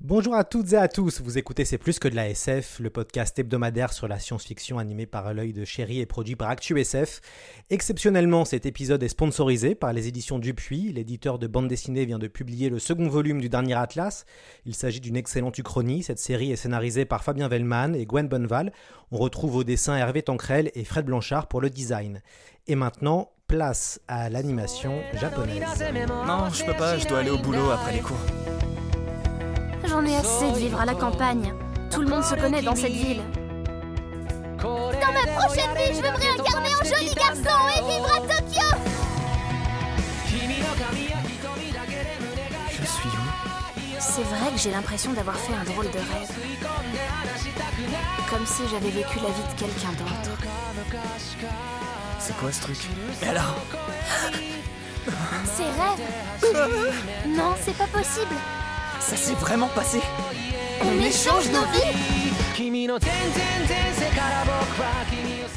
Bonjour à toutes et à tous, vous écoutez C'est plus que de la SF, le podcast hebdomadaire sur la science-fiction animé par l'œil de chéri et produit par ActuSF. Exceptionnellement, cet épisode est sponsorisé par les éditions Dupuis, l'éditeur de bande dessinée vient de publier le second volume du dernier Atlas. Il s'agit d'une excellente uchronie, cette série est scénarisée par Fabien Vellman et Gwen Bonneval. On retrouve au dessin Hervé Tancrel et Fred Blanchard pour le design. Et maintenant, place à l'animation japonaise. Non, je peux pas, je dois aller au boulot après les cours. J'en ai assez de vivre à la campagne. Tout le monde se connaît dans cette ville. Dans ma prochaine vie, je veux me réincarner en joli garçon et vivre à Tokyo Je suis où? C'est vrai que j'ai l'impression d'avoir fait un drôle de rêve. Comme si j'avais vécu la vie de quelqu'un d'autre. C'est quoi ce truc? Et alors? Ces rêves Non, c'est pas possible Ça s'est vraiment passé On échange nos vies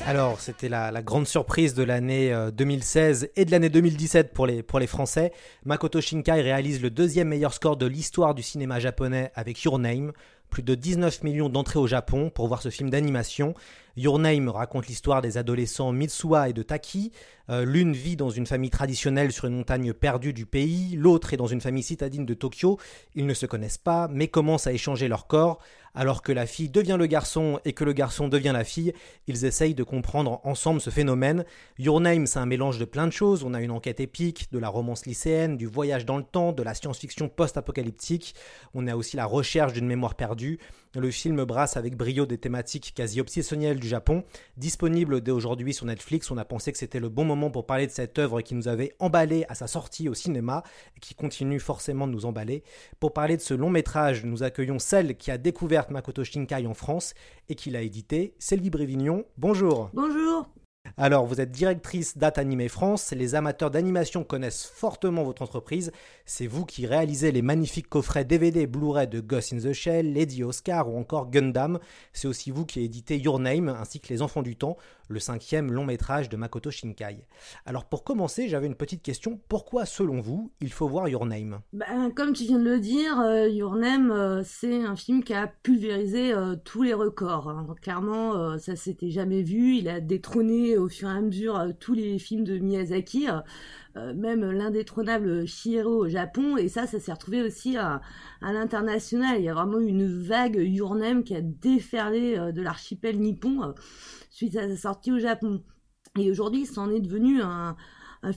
Alors, c'était la, la grande surprise de l'année euh, 2016 et de l'année 2017 pour les, pour les Français. Makoto Shinkai réalise le deuxième meilleur score de l'histoire du cinéma japonais avec Your Name. Plus de 19 millions d'entrées au Japon pour voir ce film d'animation. Your Name raconte l'histoire des adolescents Mitsuha et de Taki. Euh, L'une vit dans une famille traditionnelle sur une montagne perdue du pays, l'autre est dans une famille citadine de Tokyo. Ils ne se connaissent pas, mais commencent à échanger leurs corps. Alors que la fille devient le garçon et que le garçon devient la fille, ils essayent de comprendre ensemble ce phénomène. Your Name, c'est un mélange de plein de choses. On a une enquête épique, de la romance lycéenne, du voyage dans le temps, de la science-fiction post-apocalyptique. On a aussi la recherche d'une mémoire perdue. Le film brasse avec brio des thématiques quasi obsessionnelles du Japon. Disponible dès aujourd'hui sur Netflix, on a pensé que c'était le bon moment pour parler de cette œuvre qui nous avait emballé à sa sortie au cinéma et qui continue forcément de nous emballer. Pour parler de ce long métrage, nous accueillons celle qui a découvert Makoto Shinkai en France et qui l'a édité, Sylvie Brévignon. Bonjour. Bonjour. Alors, vous êtes directrice Date Animé France. Les amateurs d'animation connaissent fortement votre entreprise. C'est vous qui réalisez les magnifiques coffrets DVD Blu-ray de Ghost in the Shell, Lady Oscar ou encore Gundam. C'est aussi vous qui éditez Your Name ainsi que Les Enfants du Temps, le cinquième long métrage de Makoto Shinkai. Alors, pour commencer, j'avais une petite question. Pourquoi, selon vous, il faut voir Your Name? Ben, comme tu viens de le dire, euh, Your Name, euh, c'est un film qui a pulvérisé euh, tous les records. hein. Clairement, ça s'était jamais vu. Il a détrôné au fur et à mesure tous les films de Miyazaki, euh, même l'indétrônable Chihiro au Japon. Et ça, ça s'est retrouvé aussi à, l'international. Il y a vraiment une vague Your Name qui a déferlé euh, de l'archipel nippon euh, suite à sa sortie au Japon. Et aujourd'hui, c'en est devenu un,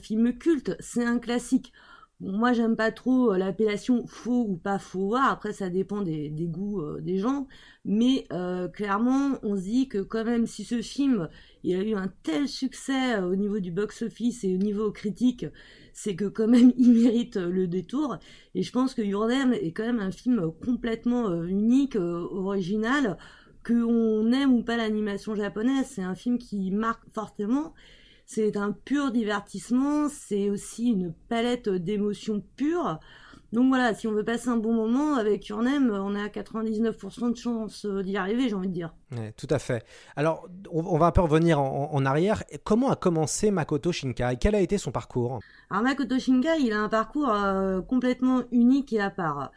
film culte. C'est un classique. Moi, j'aime pas trop l'appellation faux ou pas faux voir. Après, ça dépend des, goûts des gens. Mais clairement, on se dit que quand même, si ce film il a eu un tel succès euh, au niveau du box-office et au niveau critique, c'est que quand même, il mérite euh, le détour. Et je pense que Your Name est quand même un film complètement euh, unique, original. Qu'on aime ou pas l'animation japonaise, c'est un film qui marque fortement. C'est un pur divertissement, c'est aussi une palette d'émotions pures. Donc voilà, si on veut passer un bon moment avec Your Name, on a 99% de chance euh, d'y arriver, j'ai envie de dire. Ouais, tout à fait. Alors, on, on va un peu revenir en, en arrière. Comment a commencé Makoto Shinkai? Quel a été son parcours? Alors Makoto Shinkai, il a un parcours euh, complètement unique et à part.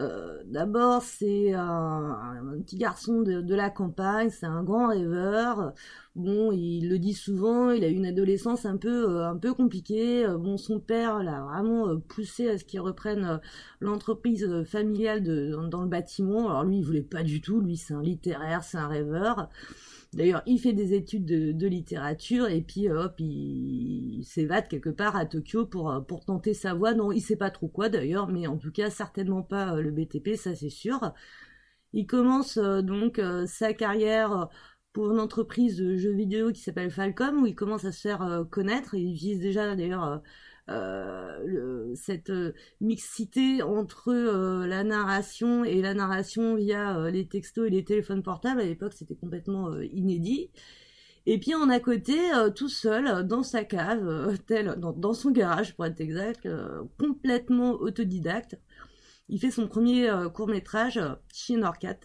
Euh, D'abord, c'est un, petit garçon de, la campagne, c'est un grand rêveur. Bon, il le dit souvent, il a une adolescence un peu, euh, un peu compliquée. Euh, Bon, son père l'a vraiment poussé à ce qu'il reprenne l'entreprise familiale dans, dans le bâtiment. Alors lui, il voulait pas du tout. Lui, c'est un littéraire, c'est un rêveur. D'ailleurs, il fait des études de, littérature et puis hop, il, s'évade quelque part à Tokyo pour, euh, pour tenter sa voie. Non, il sait pas trop quoi d'ailleurs, mais en tout cas certainement pas euh, le BTP, ça c'est sûr. Il commence donc sa carrière pour une entreprise de jeux vidéo qui s'appelle Falcom, où il commence à se faire connaître. Il vise déjà d'ailleurs euh, cette euh, mixité entre euh, la narration et la narration via les textos et les téléphones portables. À l'époque, c'était complètement inédit. Et puis on a côté, tout seul, dans sa cave, tel, dans, son garage pour être exact, complètement autodidacte. Il fait son premier court métrage chez Norcat.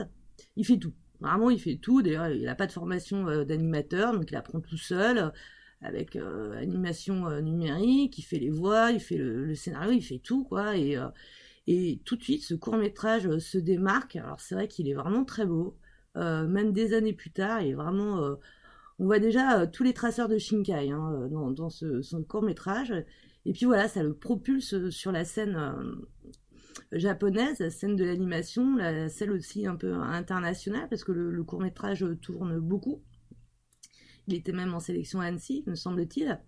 Il fait tout. Vraiment, il fait tout. D'ailleurs, il n'a pas de formation d'animateur, donc il apprend tout seul avec euh, animation euh, numérique, il fait les voix, il fait le, scénario, il fait tout quoi et euh, tout de suite ce court métrage se démarque. Alors c'est vrai qu'il est vraiment très beau, même des années plus tard, il vraiment on voit déjà tous les traceurs de Shinkai hein, dans, son court métrage et puis voilà ça le propulse sur la scène japonaise, la scène de l'animation, celle aussi un peu internationale parce que le court métrage tourne beaucoup. Il était même en sélection à Annecy, me semble-t-il.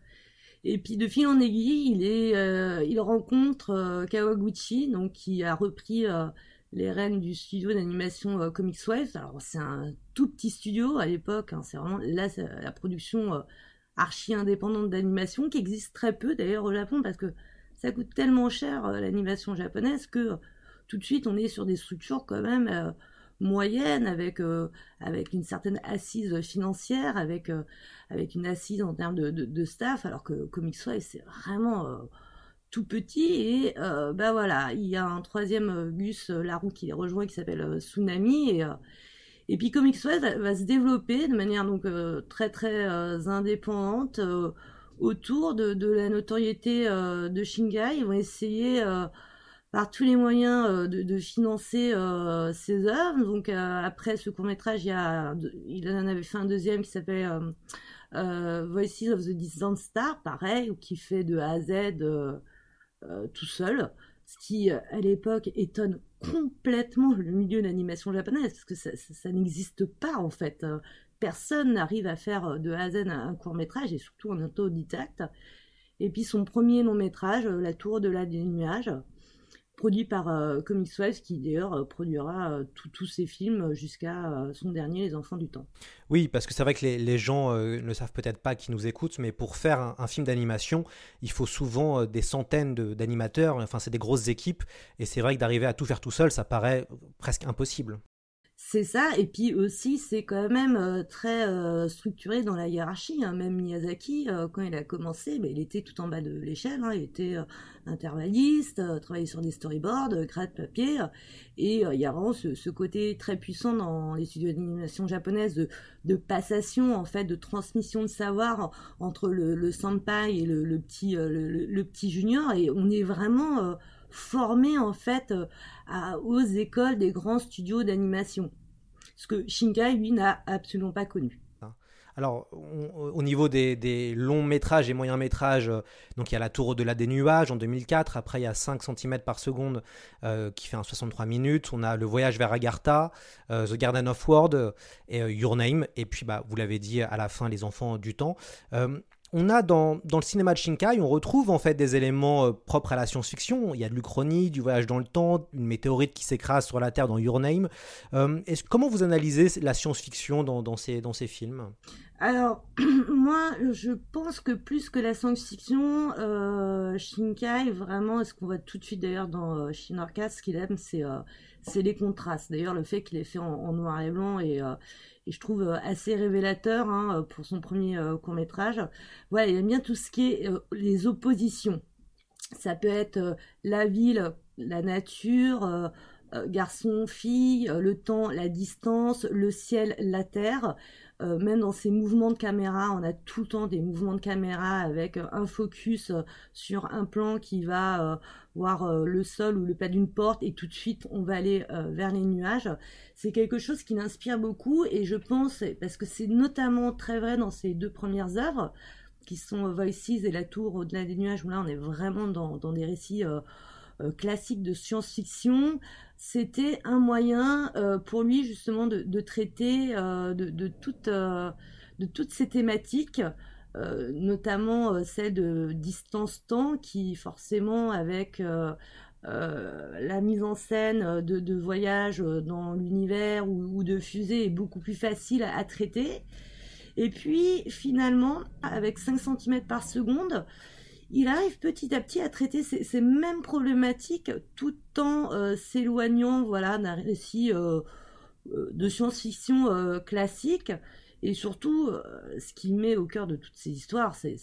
Et puis de fil en aiguille, il, euh, rencontre euh, Kawaguchi, donc qui a repris euh, les rênes du studio d'animation Comics Wave. Alors c'est un tout petit studio à l'époque, hein, c'est vraiment la production archi indépendante d'animation qui existe très peu d'ailleurs au Japon parce que ça coûte tellement cher l'animation japonaise que tout de suite on est sur des structures quand même moyenne, avec, euh, avec une certaine assise financière, avec, euh, avec une assise en termes de, de, staff, alors que Comics Wave, c'est vraiment euh, tout petit. Et ben voilà, il y a un troisième Gus Larou qui les rejoint, qui s'appelle Tsunami. Et, et puis Comics Wave va, se développer de manière donc très très indépendante autour de, de, la notoriété de Shingai. Ils vont essayer par tous les moyens euh, de, financer euh, ses œuvres. Donc euh, après ce court métrage, il, en avait fait un deuxième qui s'appelait Voices of the Distant Star, pareil, qui fait de A à Z tout seul. Ce qui, à l'époque, étonne complètement le milieu de l'animation japonaise, parce que ça, n'existe pas en fait. Personne n'arrive à faire de A à Z un, court métrage, et surtout en autodidacte. Et puis son premier long métrage, La Tour de la des nuages, produit par euh, Comics qui d'ailleurs euh, produira euh, tous ses films jusqu'à son dernier, Les Enfants du Temps. Oui, parce que c'est vrai que les, gens ne savent peut-être pas qui nous écoutent, mais pour faire un, film d'animation, il faut souvent des centaines d'animateurs, enfin c'est des grosses équipes, et c'est vrai que d'arriver à tout faire tout seul, ça paraît presque impossible. C'est ça, et puis aussi c'est quand même euh, très euh, structuré dans la hiérarchie. Hein. Même Miyazaki, euh, quand il a commencé, ben, il était tout en bas de l'échelle, hein. il était intervalliste, travaillait sur des storyboards, de papier, et il y a vraiment ce, côté très puissant dans les studios d'animation japonaises de, passation, en fait, de transmission de savoir entre le, le senpai et le, petit, junior, et on est vraiment formé en fait aux écoles des grands studios d'animation ce que Shinkai, lui, n'a absolument pas connu. Alors, au niveau des, longs métrages et moyens métrages, euh, donc il y a La Tour au-delà des nuages en 2004. Après, il y a 5 cm par seconde euh, qui fait un 63 minutes. On a Le Voyage vers Agartha, euh, The Garden of World et Your Name. Et puis, bah, vous l'avez dit à la fin, Les Enfants du Temps on a dans, le cinéma de Shinkai, on retrouve en fait des éléments euh, propres à la science-fiction. Il y a de l'Uchronie, du voyage dans le temps, une météorite qui s'écrase sur la Terre dans Your Name. Euh, comment vous analysez la science-fiction dans, ces, dans ces films? Alors, moi, je pense que plus que la science-fiction, euh, Shinkai, vraiment, ce qu'on voit tout de suite d'ailleurs dans Shinorka, ce qu'il aime, c'est c'est les contrastes. D'ailleurs, le fait qu'il ait fait en, noir et blanc et, je trouve euh, assez révélateur hein, pour son premier euh, court métrage. Voilà, il aime bien tout ce qui est euh, les oppositions. Ça peut être la ville, la nature, garçon, fille, le temps, la distance, le ciel, la terre. Même dans ces mouvements de caméra, on a tout le temps des mouvements de caméra avec un focus sur un plan qui va voir euh, le sol ou le pas d'une porte et tout de suite on va aller euh, vers les nuages. C'est quelque chose qui m'inspire beaucoup et je pense, parce que c'est notamment très vrai dans ces deux premières œuvres, qui sont Voices et La Tour au-delà des nuages, où là on est vraiment dans, des récits euh, classiques de science-fiction. C'était un moyen pour lui justement de, traiter de, de, toutes ces thématiques euh, notamment euh, celle de distance-temps qui forcément avec euh, la mise en scène de, de voyages dans l'univers ou, de fusées est beaucoup plus facile à, traiter. Et puis finalement, avec 5 cm par seconde, il arrive petit à petit à traiter ces, mêmes problématiques tout en s'éloignant voilà, d'un récit de science-fiction classique et surtout, euh, ce qui met au cœur de toutes ces histoires, c'est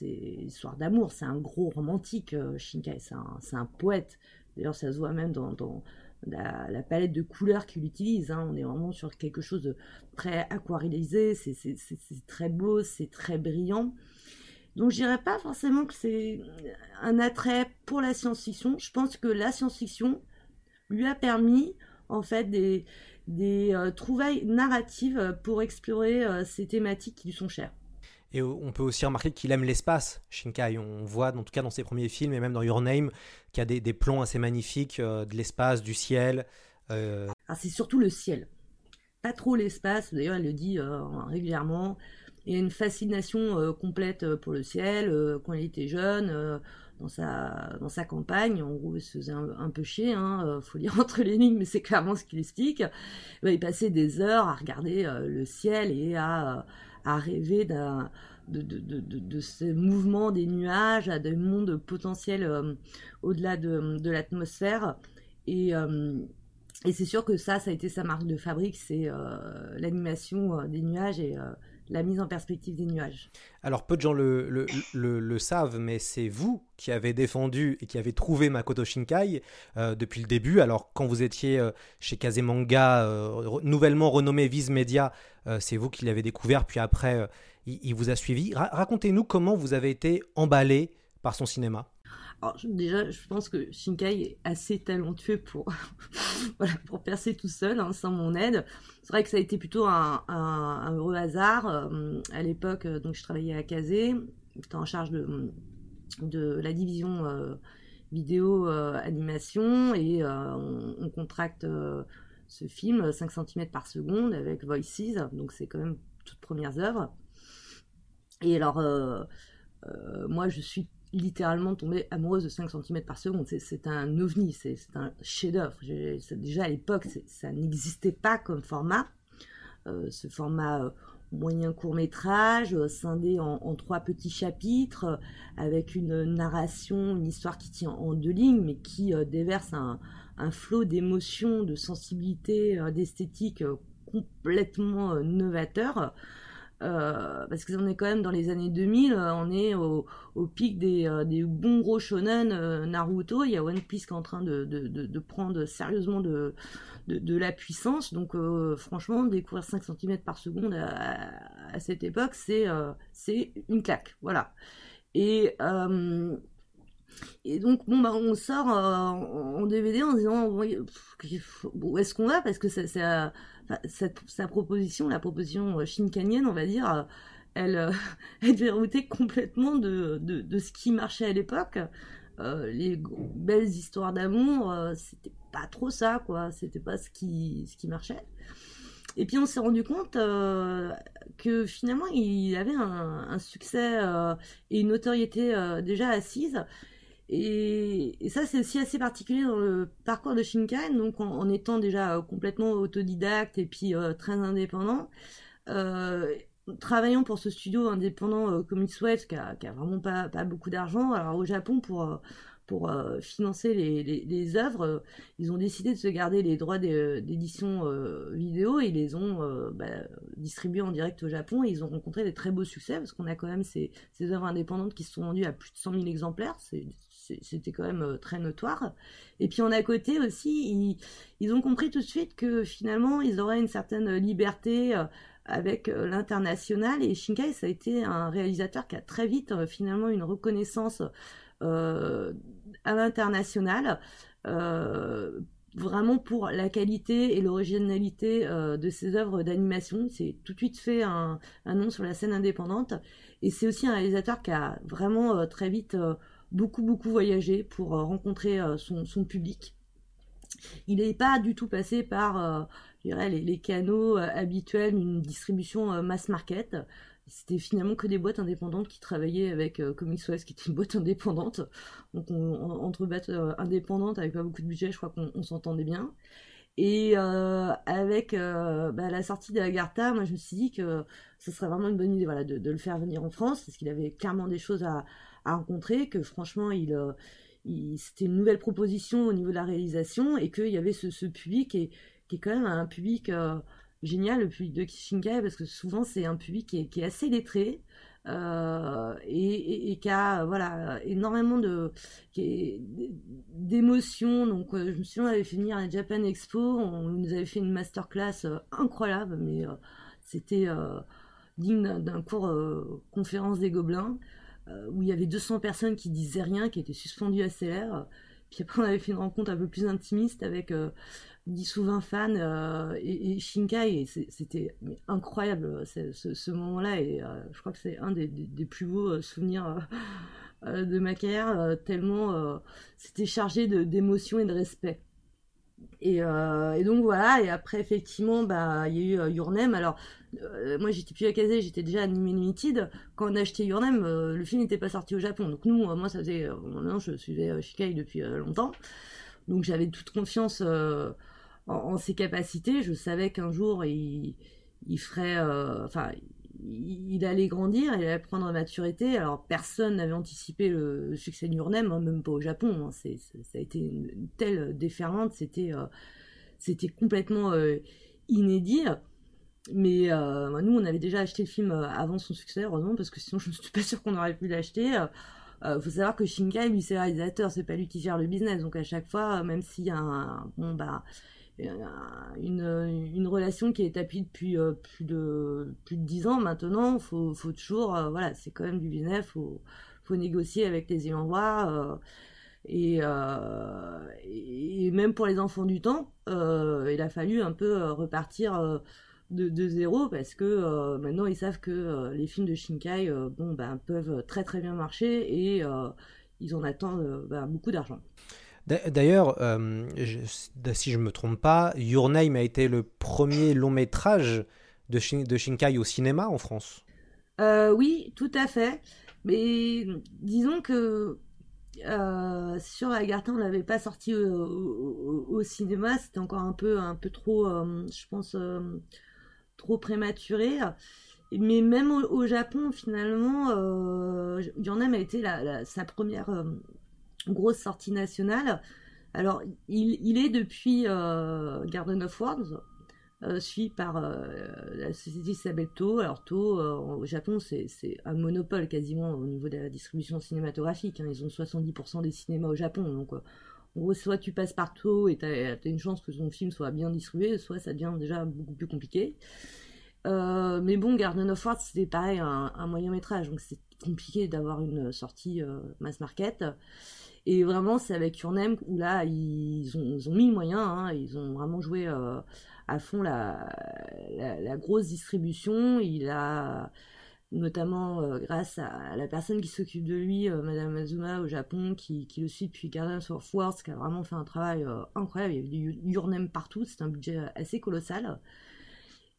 l'histoire d'amour. C'est un gros romantique, euh, Shinkai. C'est un, poète. D'ailleurs, ça se voit même dans, la, palette de couleurs qu'il utilise. Hein. On est vraiment sur quelque chose de très aquarellisé. C'est très beau, c'est très brillant. Donc, je dirais pas forcément que c'est un attrait pour la science-fiction. Je pense que la science-fiction lui a permis, en fait, des, des euh, trouvailles narratives pour explorer euh, ces thématiques qui lui sont chères. Et on peut aussi remarquer qu'il aime l'espace, Shinkai. On voit, en tout cas dans ses premiers films et même dans Your Name, qu'il y a des, plans assez magnifiques euh, de l'espace, du ciel. Ah, c'est surtout le ciel. Pas trop l'espace, d'ailleurs elle le dit régulièrement. Il a une fascination complète pour le ciel. quand il était jeune, dans sa, dans sa campagne. En gros, il se faisait un, peu chier, hein, euh, faut lire entre les lignes, mais c'est clairement ce qu'il explique. il passait des heures à regarder euh, le ciel et à, à rêver d'un, de, de, de, de, ces mouvements des nuages à des mondes potentiels euh, au-delà de, de l'atmosphère. Et, et c'est sûr que ça, ça a été sa marque de fabrique, c'est l'animation des nuages et la mise en perspective des nuages. Alors peu de gens le, savent, mais c'est vous qui avez défendu et qui avez trouvé Makoto Shinkai euh, depuis le début. Alors quand vous étiez euh, chez Kazemanga, euh, nouvellement renommé Viz Media, c'est vous qui l'avez découvert, puis après il, vous a suivi. Racontez-nous comment vous avez été emballé par son cinéma. Déjà, je pense que Shinkai est assez talentueux pour, percer tout seul, hein, sans mon aide. C'est vrai que ça a été plutôt un, heureux hasard. Euh, à l'époque, euh, donc je travaillais à Kazé, j'étais en charge de, de la division euh, vidéo animation et on, on, contracte ce film 5 cm par seconde avec Voices, donc c'est quand même toutes premières œuvres. Et alors, moi, je suis littéralement tombée amoureuse de 5 cm par seconde. C'est un ovni, c'est un chef-d'œuvre. Déjà à l'époque, ça n'existait pas comme format. Euh, ce format euh, moyen court métrage, euh, scindé en, trois petits chapitres, avec une narration, une histoire qui tient en deux lignes, mais qui déverse un, un flot d'émotions, de sensibilité, d'esthétique complètement novateur. Euh, parce qu'on est quand même dans les années 2000, euh, on est au, pic des, euh, des, bons gros shonen Naruto, il y a One Piece qui est en train de, prendre sérieusement de, la puissance, donc franchement, découvrir 5 cm par seconde à, cette époque, c'est une claque, voilà. Et, donc, bah, on sort en DVD en disant, où est-ce qu'on va? Parce que c'est sa proposition, la proposition euh, shinkanienne, on va dire, euh, elle, euh, elle déroutait complètement de, de, ce qui marchait à l'époque. les belles histoires d'amour, c'était pas trop ça, quoi. C'était pas ce qui, ce qui marchait. Et puis on s'est rendu compte que finalement il avait un, un succès et une notoriété déjà assise et, ça, c'est aussi assez particulier dans le parcours de Shinkai, donc en, étant déjà euh, complètement autodidacte et puis euh, très indépendant, euh, travaillant pour ce studio indépendant euh, Comics Web, qui a, qui a vraiment pas, beaucoup d'argent. Alors au Japon, pour financer les, œuvres, ils ont décidé de se garder les droits d'édition vidéo et ils les ont bah, distribués en direct au Japon et ils ont rencontré des très beaux succès parce qu'on a quand même ces, œuvres indépendantes qui se sont vendues à plus de 100 000 exemplaires. C'était quand même euh, très notoire. Et puis en à côté aussi, ils, ont compris tout de suite que finalement, ils auraient une certaine liberté euh, avec euh, l'international. Et Shinkai, ça a été un réalisateur qui a très vite finalement une reconnaissance à l'international. vraiment pour la qualité et l'originalité de ses œuvres d'animation. C'est tout de suite fait un, nom sur la scène indépendante. Et c'est aussi un réalisateur qui a vraiment très vite beaucoup, beaucoup voyagé pour euh, rencontrer euh, son, son, public. Il n'est pas du tout passé par euh, les, les, canaux habituels d'une distribution mass market. c'était finalement que des boîtes indépendantes qui travaillaient avec Comics West, qui était une boîte indépendante. Donc entre boîtes indépendantes avec pas beaucoup de budget, je crois qu'on s'entendait bien. Et avec bah, la sortie de Agartha, moi je me suis dit que ce serait vraiment une bonne idée voilà, de, le faire venir en France, parce qu'il avait clairement des choses à, rencontrer, que franchement il, c'était une nouvelle proposition au niveau de la réalisation, et qu'il y avait ce, public qui est quand même un public génial, le public de Kishinkai, parce que souvent c'est un public qui est, assez lettré. Euh, et, qui a voilà énormément de d'émotions donc euh, je me souviens on avait fait venir à la Japan Expo on nous avait fait une masterclass euh, incroyable mais c'était digne d'un cours conférence des gobelins où il y avait 200 personnes qui disaient rien qui étaient suspendues à CLR puis après on avait fait une rencontre un peu plus intimiste avec 10 ou 20 fans euh, et, Shinkai, c'était incroyable ce, moment-là et euh, je crois que c'est un des, plus beaux euh, souvenirs de ma carrière, tellement c'était chargé d'émotion et de respect. Et, donc voilà, et après effectivement, bah il y a eu Your Name. Alors moi j'étais plus à Kazé, j'étais déjà animé Limited. Quand on a acheté Your Name, le film n'était pas sorti au Japon. Donc nous, moi ça faisait, non, je suivais Shinkai depuis longtemps. Donc j'avais toute confiance en, ses capacités. Je savais qu'un jour, il, ferait. Euh, enfin, il, allait grandir, il allait prendre en maturité. Alors, personne n'avait anticipé le, succès d'Urnem, hein, même pas au Japon. Hein. ça a été une, telle déferlante, c'était euh, c'était complètement euh, inédit. Mais nous, on avait déjà acheté le film avant son succès, heureusement, parce que sinon, je ne suis pas sûre qu'on aurait pu l'acheter. Il faut savoir que Shinkai, lui, c'est le réalisateur, c'est pas lui qui gère le business. Donc à chaque fois, même s'il y a un, bon bah une, une, relation qui est établie depuis euh, plus de plus de dix ans maintenant. Faut, faut toujours, euh, voilà, c'est quand même du business. Faut, faut négocier avec les ayants droit. Euh, et, et, même pour les enfants du temps, il a fallu un peu repartir de, de, zéro parce que maintenant ils savent que les films de Shinkai, bon, ben, peuvent très très bien marcher et ils en attendent ben, beaucoup d'argent. D'ailleurs, euh, si je ne me trompe pas, Your Name a été le premier long métrage de, Shinkai au cinéma en France. Euh, oui, tout à fait. Mais disons que euh, sur Agartha, on l'avait pas sorti au, cinéma. C'était encore un peu, un peu trop, je pense, trop prématuré. Mais même au, Japon, finalement, Your Name a été sa première grosse sortie nationale. Alors, il, est depuis euh, Garden of Words, euh, suivi par euh, la société s'appelle To. Alors, To, au Japon, c'est un monopole quasiment au niveau de la distribution cinématographique. Hein. Ils ont 70% des cinémas au Japon. Donc, en gros, soit tu passes par To et tu as, une chance que ton film soit bien distribué, soit ça devient déjà beaucoup plus compliqué. mais bon, Garden of Words, c'était pareil, un, un moyen métrage. Donc, c'est compliqué d'avoir une sortie mass market. Et vraiment, c'est avec Urnem où là, ils ont, mis le moyen, hein, ils ont vraiment joué euh, à fond la, la, grosse distribution. Il a, notamment euh, grâce à la personne qui s'occupe de lui, euh, Madame Azuma au Japon, qui, qui, le suit depuis Guardians of Wars, qui a vraiment fait un travail incroyable. Il y avait du Urnem partout, c'est un budget assez colossal.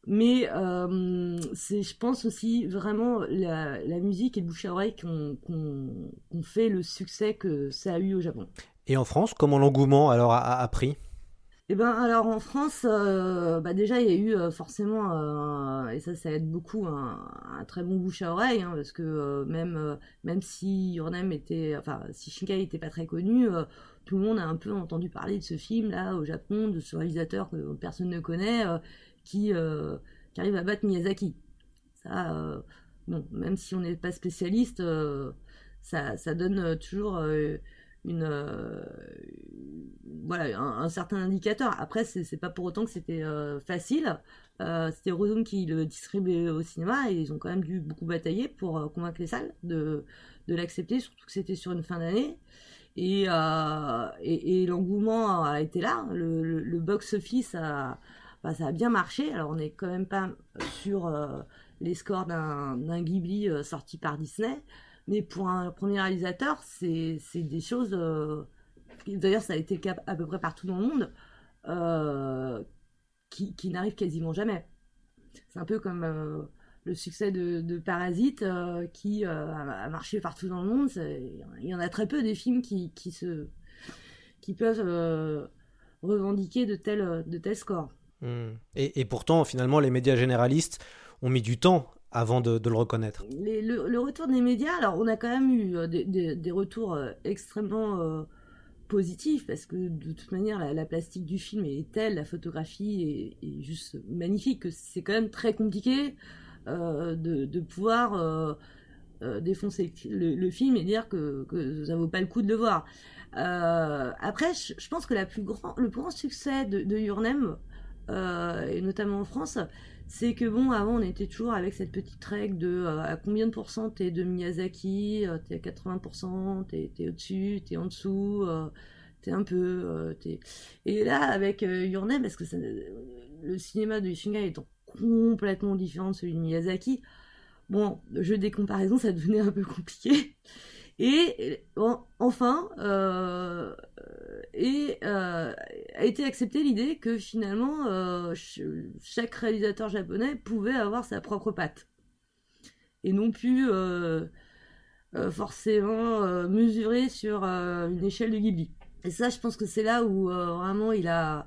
Mais euh, c'est, je pense aussi vraiment la, la musique et le bouche à oreille qui ont, fait le succès que ça a eu au Japon. Et en France, comment l'engouement alors a, pris? Eh ben alors en France, euh, bah déjà il y a eu euh, forcément et ça ça aide beaucoup un, très bon bouche à oreille hein, parce que même même si Your était enfin si Shinkai était pas très connu, tout le monde a un peu entendu parler de ce film là au Japon, de ce réalisateur que personne ne connaît qui, euh, qui arrive à battre Miyazaki. Ça, euh, bon, même si on n'est pas spécialiste, euh, ça, ça, donne toujours une voilà un, certain indicateur. Après, c'est pas pour autant que c'était facile. c'était Rosen qui le distribuait au cinéma et ils ont quand même dû beaucoup batailler pour convaincre les salles de, l'accepter, surtout que c'était sur une fin d'année. Et, l'engouement a été là. Le box-office a, ça a bien marché. Alors on n'est quand même pas sur euh, les scores d'un Ghibli euh, sorti par Disney, mais pour un premier réalisateur, c'est des choses. Euh, d'ailleurs, ça a été le cas à peu près partout dans le monde, qui, qui n'arrivent quasiment jamais. C'est un peu comme le succès de, de Parasite qui a, marché partout dans le monde. Il y en a très peu des films qui, qui se qui peuvent revendiquer de tels de tels scores. Hmm. Et, et, pourtant, finalement, les médias généralistes ont mis du temps avant de, le reconnaître. le, retour des médias, alors on a quand même eu euh, des, retours euh, extrêmement euh, positifs parce que de toute manière la, plastique du film est telle, la photographie est, juste magnifique que c'est quand même très compliqué de, pouvoir défoncer le, film et dire que, que ça vaut pas le coup de le voir. après, je, pense que la plus grand, le plus grand succès de, de Your Name, et notamment en France, c'est que bon, avant on était toujours avec cette petite règle de euh, à combien de pourcents t'es de Miyazaki, euh, t'es à 80%, t'es es, au-dessus, t'es en dessous, euh, t'es un peu. Et là, avec Your Name, parce que le cinéma de Shingai étant complètement différent de celui de Miyazaki, bon, le jeu des comparaisons, ça devenait un peu compliqué. Et enfin, euh, euh, a été acceptée l'idée que finalement euh, chaque réalisateur japonais pouvait avoir sa propre patte et non plus forcément mesurer sur une échelle de Ghibli. Et ça, je pense que c'est là où vraiment il a,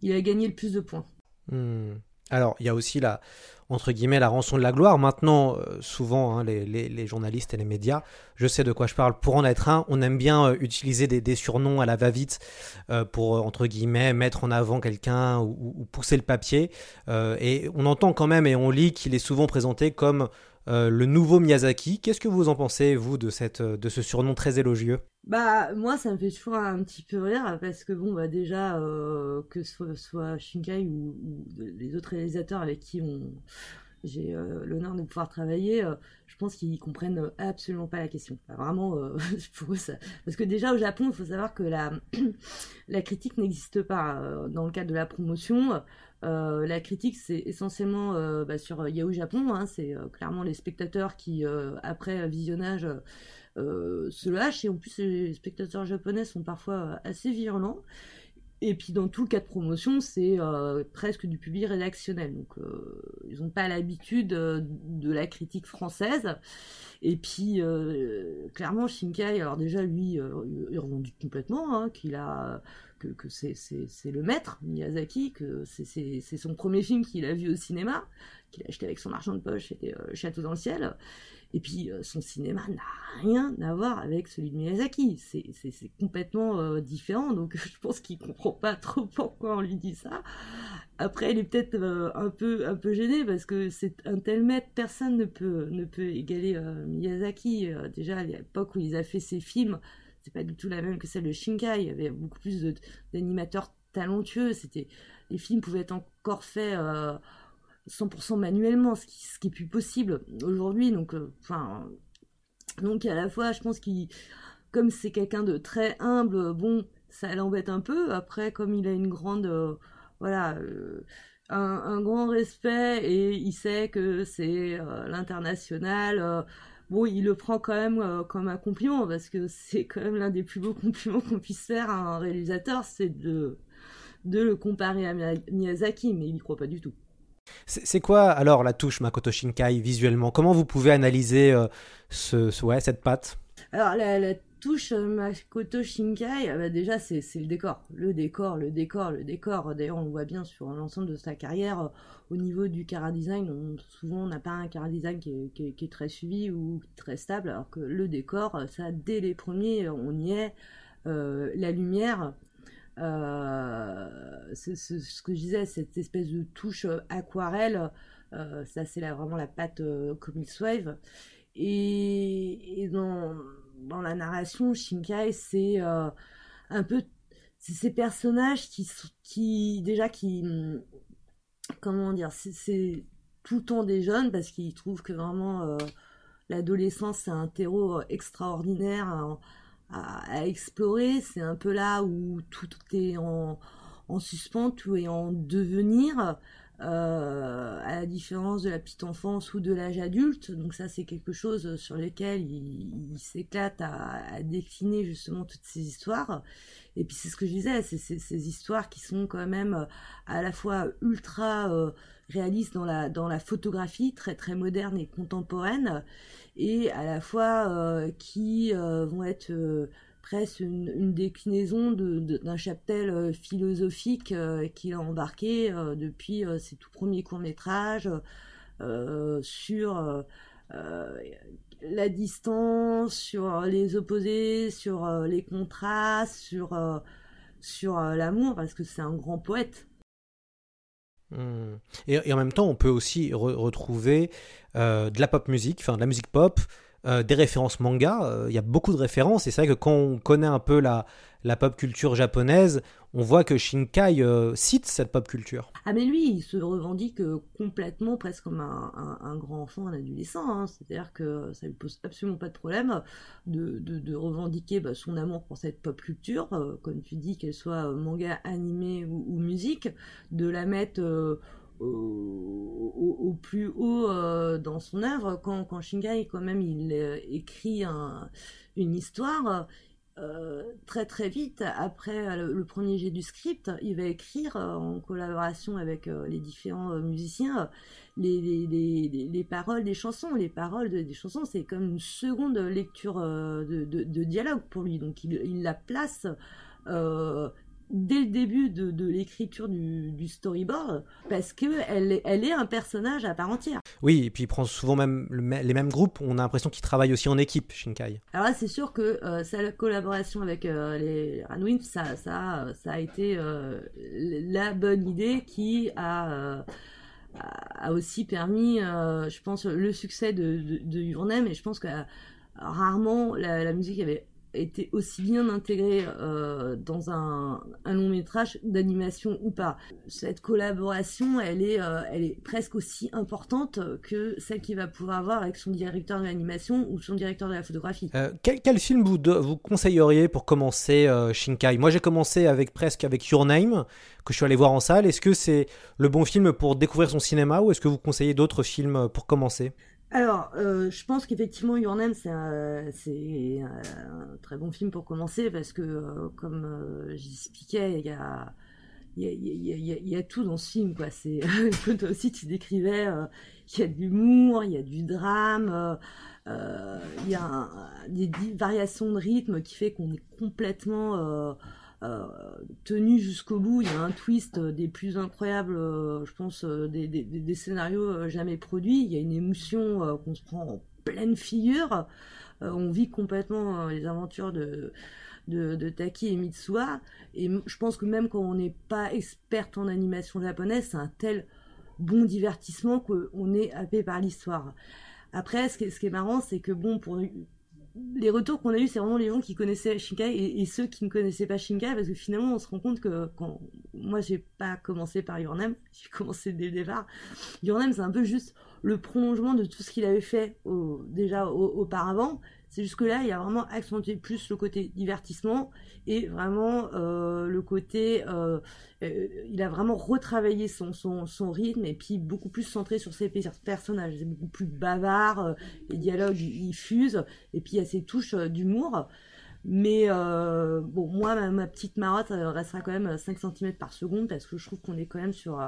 il a gagné le plus de points. Hmm. Alors, il y a aussi la, entre guillemets, la rançon de la gloire. Maintenant, euh, souvent, hein, les, journalistes et les médias, je sais de quoi je parle, pour en être un, on aime bien euh, utiliser des, surnoms à la va-vite euh, pour, entre guillemets, mettre en avant quelqu'un ou, pousser le papier. et on entend quand même et on lit qu'il est souvent présenté comme le nouveau Miyazaki. Qu'est-ce que vous en pensez, vous, de, cette, de ce surnom très élogieux? Bah moi ça me fait toujours un petit peu rire parce que bon bah déjà que ce soit, Shinkai ou, les autres réalisateurs avec qui on j'ai euh, l'honneur de pouvoir travailler, euh, je pense qu'ils comprennent absolument pas la question. vraiment pour eux ça parce que déjà au Japon il faut savoir que la la critique n'existe pas dans le cadre de la promotion. la critique, c'est essentiellement bah, sur Yahoo Japon. Hein, c'est clairement les spectateurs qui, après visionnage, euh, se lâche et en plus les spectateurs japonais sont parfois euh, assez violents. Et puis dans tout le cas de promotion, c'est euh, presque du public rédactionnel. Donc ils n'ont pas l'habitude de la critique française. Et puis clairement Shinkai, alors déjà lui, il revendique complètement hein, qu'il a que, que c'est le maître Miyazaki, que c'est son premier film qu'il a vu au cinéma, qu'il a acheté avec son argent de poche, c'était Château dans le ciel. Et puis euh, son cinéma n'a rien à voir avec celui de Miyazaki. C'est complètement euh, différent, donc je pense qu'il comprend pas trop pourquoi on lui dit ça. Après, il est peut-être euh, un peu un peu gêné parce que c'est un tel maître, personne ne peut ne peut égaler Miyazaki. déjà à l'époque où il a fait ses films, c'est pas du tout la même que celle de Shinkai. Il y avait beaucoup plus d'animateurs talentueux. C'était les films pouvaient être encore faits 100% manuellement, ce qui, ce est plus possible aujourd'hui. Donc, euh, enfin, donc à la fois, je pense qu'il, comme c'est quelqu'un de très humble, bon, ça l'embête un peu. Après, comme il a une grande, euh, voilà, euh, un, grand respect et il sait que c'est l'international. Bon, il le prend quand même comme un compliment parce que c'est quand même l'un des plus beaux compliments qu'on puisse faire à un réalisateur, c'est de, de le comparer à Miyazaki, mais il n'y croit pas du tout. C'est quoi alors la touche Makoto Shinkai visuellement? Comment vous pouvez analyser euh, ce, ouais, cette patte? Alors la, touche euh, Makoto Shinkai, euh, bah, déjà c'est le décor. Le décor, le décor, le décor. D'ailleurs on le voit bien sur l'ensemble de sa carrière. Au niveau du cara design, souvent on n'a pas un cara design qui est, très suivi ou très stable, alors que le décor, ça dès les premiers, on y est. la lumière, euh, ce que je disais, cette espèce de touche euh, aquarelle, euh, ça c'est vraiment la patte Comics Wave. Et, et dans, dans, la narration, Shinkai, c'est un peu ces personnages qui, déjà qui comment dire c'est tout le temps des jeunes parce qu'ils trouvent que vraiment l'adolescence c'est un terreau extraordinaire à, explorer. C'est un peu là où tout est en suspens, tout est en devenir. Euh, la différence de la petite enfance ou de l'âge adulte. Donc ça, c'est quelque chose sur lequel il, s'éclate à, décliner justement toutes ces histoires. Et puis c'est ce que je disais, c'est ces histoires qui sont quand même à la fois ultra euh, réalistes dans la, dans la photographie, très très moderne et contemporaine, et à la fois euh, qui euh, vont être presque une, déclinaison d'un chaptel euh, philosophique euh, qu'il a embarqué euh, depuis ses tout premiers courts-métrages sur la distance, sur les opposés, sur les contrastes, sur, sur l'amour, parce que c'est un grand poète. Hmm. Et, en même temps, on peut aussi retrouver de la pop musique, enfin de la musique pop, euh, des références manga. Euh, il y a beaucoup de références. Et c'est vrai que quand on connaît un peu la, la pop culture japonaise, on voit que Shinkai euh, cite cette pop culture. Ah mais lui, il se revendique complètement, presque comme un, un, grand enfant, un adolescent. Hein. C'est-à-dire que ça lui pose absolument pas de problème de, de, revendiquer bah, son amour pour cette pop culture, comme tu dis, qu'elle soit manga, animé ou, musique, de la mettre au, plus haut euh, dans son œuvre. Quand, quand Shingai, quand même, il euh, écrit une histoire, euh, très très vite, après le, premier jet du script, il va écrire en collaboration avec les différents musiciens les, les, les, paroles des chansons. Les paroles des chansons, c'est comme une seconde lecture de, de, dialogue pour lui. Donc il, il la place dès le début de, l'écriture du, storyboard parce que elle, elle est un personnage à part entière. Oui, et puis il prend souvent même les mêmes groupes. On a l'impression qu'il travaille aussi en équipe, Shinkai. Alors là, c'est sûr que euh, sa collaboration avec euh, les Ranwin, ça, ça, ça a été euh, la bonne idée qui a a aussi permis, je pense, le succès de, de, de Your Et je pense que rarement la, la musique avait été aussi bien intégré euh, dans un, long métrage d'animation ou pas. Cette collaboration, elle est, euh, elle est presque aussi importante que celle qu'il va pouvoir avoir avec son directeur de l'animation ou son directeur de la photographie. Euh, quel, film vous, vous conseilleriez pour commencer Shinkai? Moi j'ai commencé avec presque avec Your Name que je suis allé voir en salle. Est-ce que c'est le bon film pour découvrir son cinéma ou est-ce que vous conseillez d'autres films pour commencer? Alors, euh, je pense qu'effectivement, Your Name, c'est un, très bon film pour commencer parce que, euh, comme euh, j'expliquais, il y a, tout dans ce film. Toi aussi, tu décrivais, il y a de l'humour, il y a du drame, il y a des, variations de rythme qui fait qu'on est complètement euh, tenu jusqu'au bout. Il y a un twist des plus incroyables, euh, je pense, euh, des, scénarios jamais produits. Il y a une émotion qu'on se prend en pleine figure. on vit complètement les aventures de, de, Taki et Mitsuha. Et je pense que même quand on n'est pas experte en animation japonaise, c'est un tel bon divertissement qu'on est happé par l'histoire. Après, ce qui est marrant, c'est que bon, pour les retours qu'on a eu, c'est vraiment les gens qui connaissaient Shinkai et, ceux qui ne connaissaient pas Shinkai, parce que finalement, on se rend compte que quand moi, j'ai pas commencé par Your j'ai commencé dès le départ. Your c'est un peu juste le prolongement de tout ce qu'il avait fait déjà auparavant. C'est jusque là, il a vraiment accentué plus le côté divertissement et vraiment euh, le côté, euh, euh, il a vraiment retravaillé son, son, rythme et puis beaucoup plus centré sur ses personnages. C'est beaucoup plus bavard, les dialogues ils fusent et puis il y a ces touches d'humour. Mais bon, moi, ma, petite marotte restera quand même 5 cm par seconde parce que je trouve qu'on est quand même sur.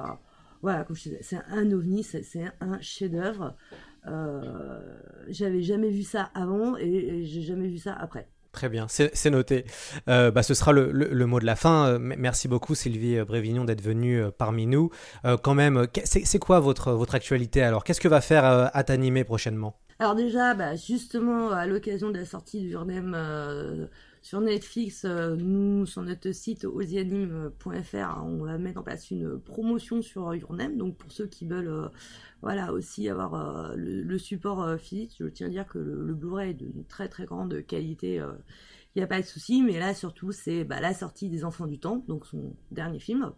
voilà, comme je disais, c'est un ovni, c'est un chef-d'œuvre. Euh, j'avais jamais vu ça avant et, j'ai jamais vu ça après. Très bien, c'est noté. Euh, bah, ce sera le, le, mot de la fin. Euh, merci beaucoup Sylvie Brévignon d'être venue parmi nous. quand même, c'est quoi votre, votre actualité alors? Qu'est-ce que va faire Atanimé prochainement? Alors déjà, bah, justement, à l'occasion de la sortie du Journal sur Netflix, nous, sur notre site osianime.fr, on va mettre en place une promotion sur Your Donc pour ceux qui veulent voilà aussi avoir euh, le, support euh, physique. Je tiens à dire que le, Blu-ray est de très très grande qualité. Il euh, n'y a pas de souci, mais là surtout c'est bah, la sortie des Enfants du Temps, donc son dernier film,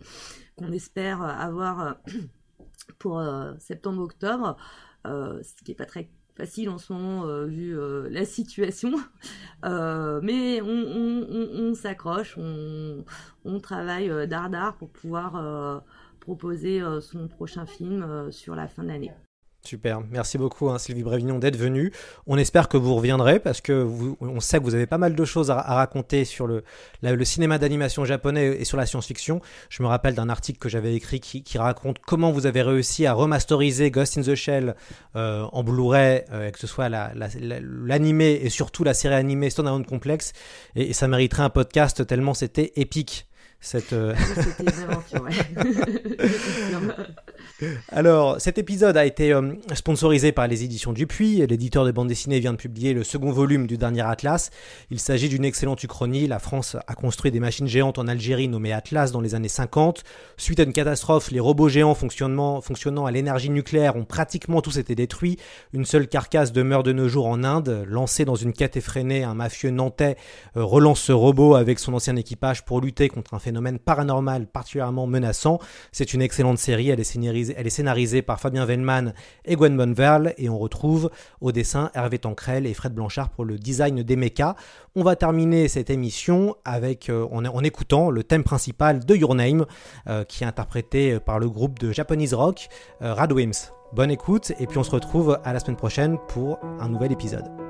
qu'on espère avoir pour septembre-octobre, ce qui n'est pas très facile en ce moment vu la situation. mais on, s'accroche, on, travaille dardard pour pouvoir proposer son prochain film sur la fin de l'année. Super, merci beaucoup hein, Sylvie Brévignon d'être venue. On espère que vous reviendrez parce que vous, on sait que vous avez pas mal de choses à, raconter sur le, le cinéma d'animation japonais et sur la science-fiction. Je me rappelle d'un article que j'avais écrit qui, raconte comment vous avez réussi à remasteriser Ghost in the Shell euh, en Blu-ray, euh, que ce soit l'animé et surtout la série animée Stone Complex. et ça mériterait un podcast tellement c'était épique cette. Euh, Alors, cet épisode a été euh, sponsorisé par les éditions Dupuis. L'éditeur de bande dessinée vient de publier le second volume du dernier Atlas. Il s'agit d'une excellente uchronie. La France a construit des machines géantes en Algérie nommées Atlas dans les années 50. Suite à une catastrophe, les robots géants fonctionnant, à l'énergie nucléaire ont pratiquement tous été détruits. Une seule carcasse demeure de nos jours en Inde. Lancé dans une quête effrénée, un mafieux nantais euh, relance ce robot avec son ancien équipage pour lutter contre un phénomène paranormal particulièrement menaçant. C'est une excellente série, elle est elle est scénarisée par Fabien Venman et Gwen Bonverle et on retrouve au dessin Hervé Tancrel et Fred Blanchard pour le design des mechas. On va terminer cette émission avec, euh, en, écoutant le thème principal de Your Name euh, qui est interprété par le groupe de Japanese Rock euh, Radwims. Bonne écoute et puis on se retrouve à la semaine prochaine pour un nouvel épisode.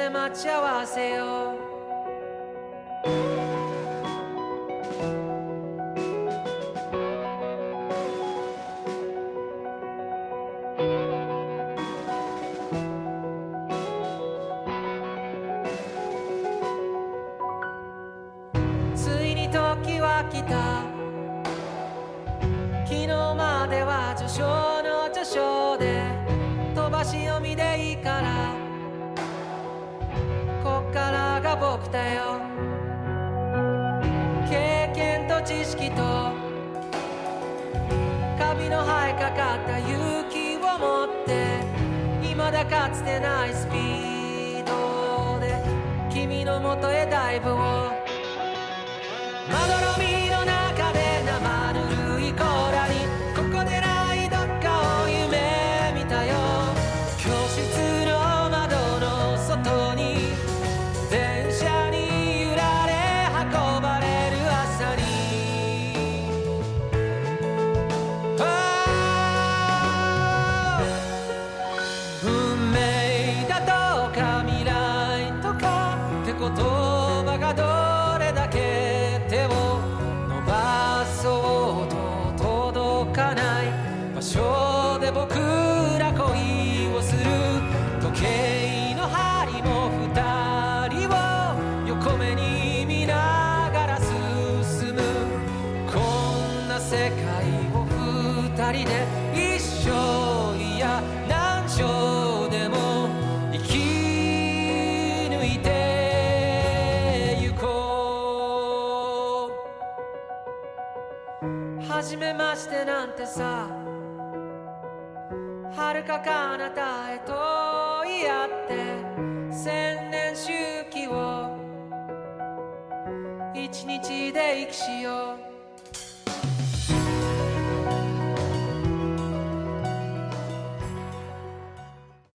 때 맞춰 와세요? かつてないスピードで君のもとへダイブを。まどろみの中で生ぬるい甲羅になんてさ遥か彼方へと言い合って千年周期を一日で生きしよう。